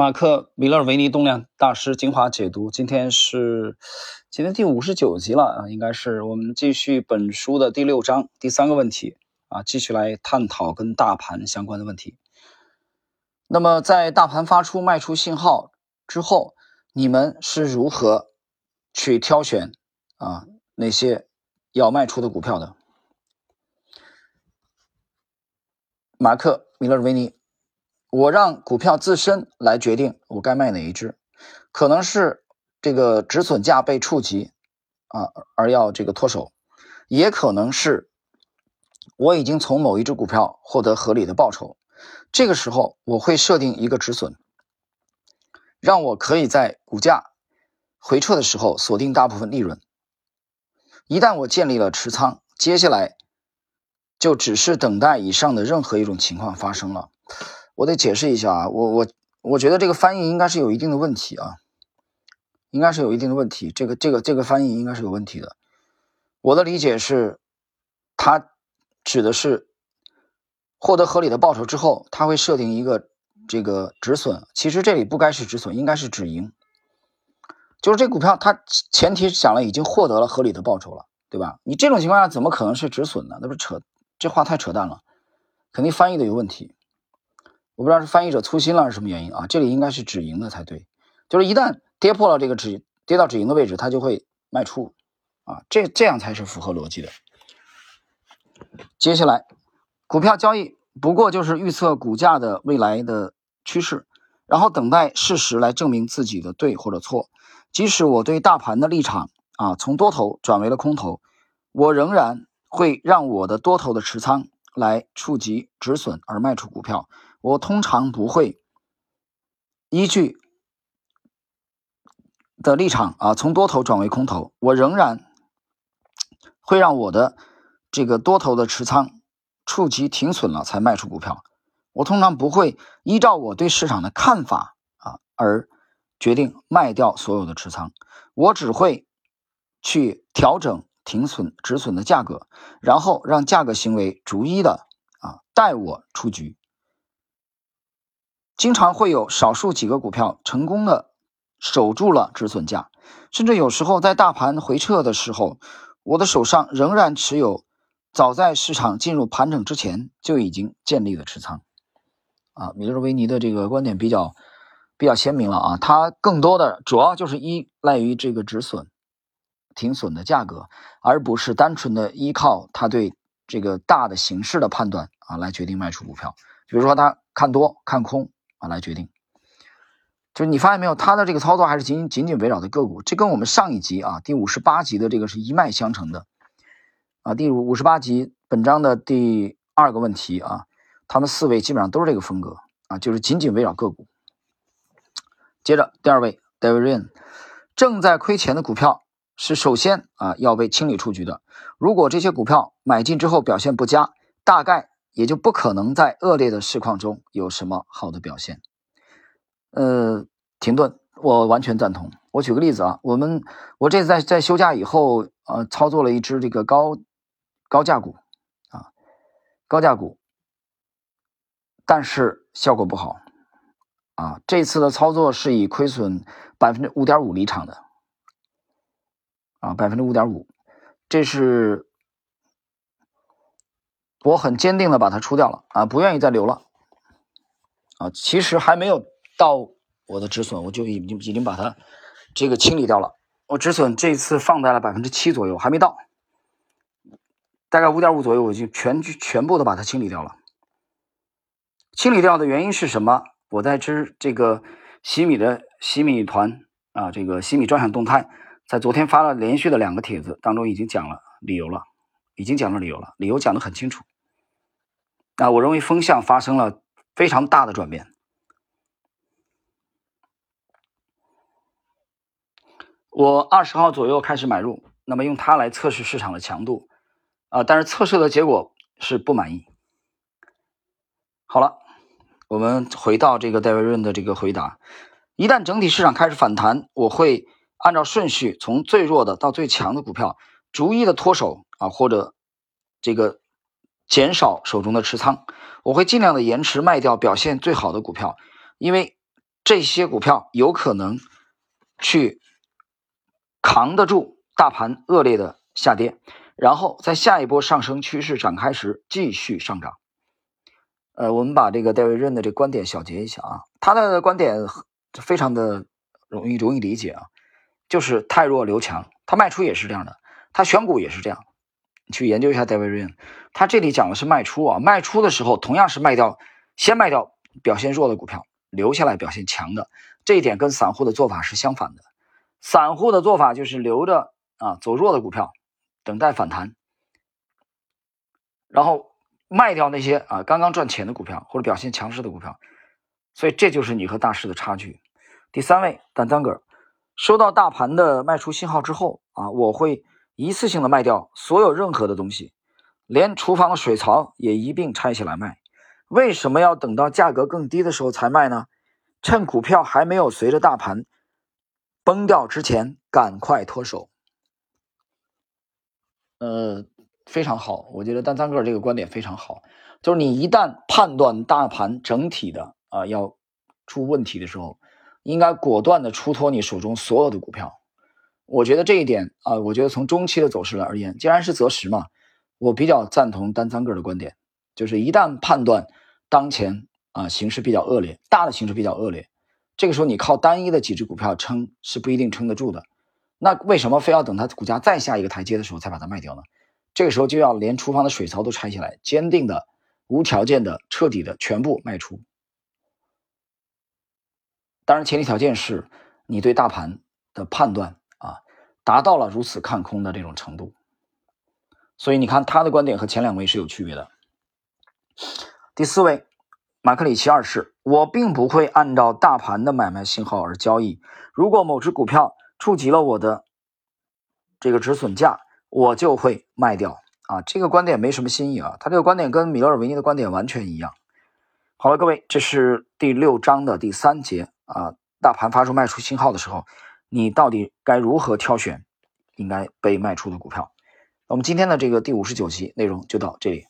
马克·米勒维尼动量大师精华解读，今天是今天第五十九集了啊，应该是我们继续本书的第六章第三个问题啊，继续来探讨跟大盘相关的问题。那么在大盘发出卖出信号之后，你们是如何去挑选啊那些要卖出的股票的？马克·米勒维尼。我让股票自身来决定我该卖哪一只，可能是这个止损价被触及啊，而要这个脱手，也可能是我已经从某一只股票获得合理的报酬，这个时候我会设定一个止损，让我可以在股价回撤的时候锁定大部分利润。一旦我建立了持仓，接下来就只是等待以上的任何一种情况发生了。我得解释一下啊，我我我觉得这个翻译应该是有一定的问题啊，应该是有一定的问题。这个这个这个翻译应该是有问题的。我的理解是，它指的是获得合理的报酬之后，它会设定一个这个止损。其实这里不该是止损，应该是止盈。就是这股票它前提讲了已经获得了合理的报酬了，对吧？你这种情况下怎么可能是止损呢？那不扯，这话太扯淡了，肯定翻译的有问题。我不知道是翻译者粗心了还是什么原因啊？这里应该是止盈的才对，就是一旦跌破了这个止跌到止盈的位置，它就会卖出啊，这这样才是符合逻辑的。接下来，股票交易不过就是预测股价的未来的趋势，然后等待事实来证明自己的对或者错。即使我对大盘的立场啊从多头转为了空头，我仍然会让我的多头的持仓来触及止损而卖出股票。我通常不会依据的立场啊，从多头转为空头。我仍然会让我的这个多头的持仓触及停损了才卖出股票。我通常不会依照我对市场的看法啊而决定卖掉所有的持仓。我只会去调整停损止损的价格，然后让价格行为逐一的啊带我出局。经常会有少数几个股票成功的守住了止损价，甚至有时候在大盘回撤的时候，我的手上仍然持有早在市场进入盘整之前就已经建立的持仓。啊，米勒维尼的这个观点比较比较鲜明了啊，他更多的主要就是依赖于这个止损、停损的价格，而不是单纯的依靠他对这个大的形势的判断啊来决定卖出股票。比如说他看多看空。啊，来决定，就是你发现没有，他的这个操作还是仅仅仅围绕的个股，这跟我们上一集啊，第五十八集的这个是一脉相承的啊。第五十八集本章的第二个问题啊，他们四位基本上都是这个风格啊，就是仅仅围绕个股。接着第二位 David Rain，正在亏钱的股票是首先啊要被清理出局的。如果这些股票买进之后表现不佳，大概。也就不可能在恶劣的市况中有什么好的表现。呃，停顿，我完全赞同。我举个例子啊，我们我这次在在休假以后，呃，操作了一只这个高高价股啊，高价股，但是效果不好啊。这次的操作是以亏损百分之五点五离场的啊，百分之五点五，这是。我很坚定的把它出掉了啊，不愿意再留了啊。其实还没有到我的止损，我就已经已经把它这个清理掉了。我止损这次放在了百分之七左右，还没到，大概五点五左右，我就全全部都把它清理掉了。清理掉的原因是什么？我在之这个西米的西米团啊，这个西米专享动态，在昨天发了连续的两个帖子当中已经讲了理由了，已经讲了理由了，理由讲的很清楚。那我认为风向发生了非常大的转变。我二十号左右开始买入，那么用它来测试市场的强度，啊，但是测试的结果是不满意。好了，我们回到这个戴维润的这个回答：一旦整体市场开始反弹，我会按照顺序从最弱的到最强的股票逐一的脱手啊，或者这个。减少手中的持仓，我会尽量的延迟卖掉表现最好的股票，因为这些股票有可能去扛得住大盘恶劣的下跌，然后在下一波上升趋势展开时继续上涨。呃，我们把这个戴维·任的这个观点小结一下啊，他的观点非常的容易容易理解啊，就是太弱留强，他卖出也是这样的，他选股也是这样。去研究一下戴维·润，他这里讲的是卖出啊，卖出的时候同样是卖掉，先卖掉表现弱的股票，留下来表现强的，这一点跟散户的做法是相反的。散户的做法就是留着啊走弱的股票，等待反弹，然后卖掉那些啊刚刚赚钱的股票或者表现强势的股票，所以这就是你和大师的差距。第三位，丹丹格尔，收到大盘的卖出信号之后啊，我会。一次性的卖掉所有任何的东西，连厨房的水槽也一并拆起来卖。为什么要等到价格更低的时候才卖呢？趁股票还没有随着大盘崩掉之前，赶快脱手。呃，非常好，我觉得单三个这个观点非常好，就是你一旦判断大盘整体的啊要出问题的时候，应该果断的出脱你手中所有的股票。我觉得这一点啊，我觉得从中期的走势来而言，既然是择时嘛，我比较赞同单三个的观点，就是一旦判断当前啊形势比较恶劣，大的形势比较恶劣，这个时候你靠单一的几只股票撑是不一定撑得住的。那为什么非要等它股价再下一个台阶的时候才把它卖掉呢？这个时候就要连厨房的水槽都拆下来，坚定的、无条件的、彻底的全部卖出。当然，前提条件是你对大盘的判断。达到了如此看空的这种程度，所以你看他的观点和前两位是有区别的。第四位，马克里奇二世，我并不会按照大盘的买卖信号而交易。如果某只股票触及了我的这个止损价，我就会卖掉。啊，这个观点没什么新意啊，他这个观点跟米勒尔维尼的观点完全一样。好了，各位，这是第六章的第三节啊，大盘发出卖出信号的时候。你到底该如何挑选应该被卖出的股票？我们今天的这个第五十九集内容就到这里。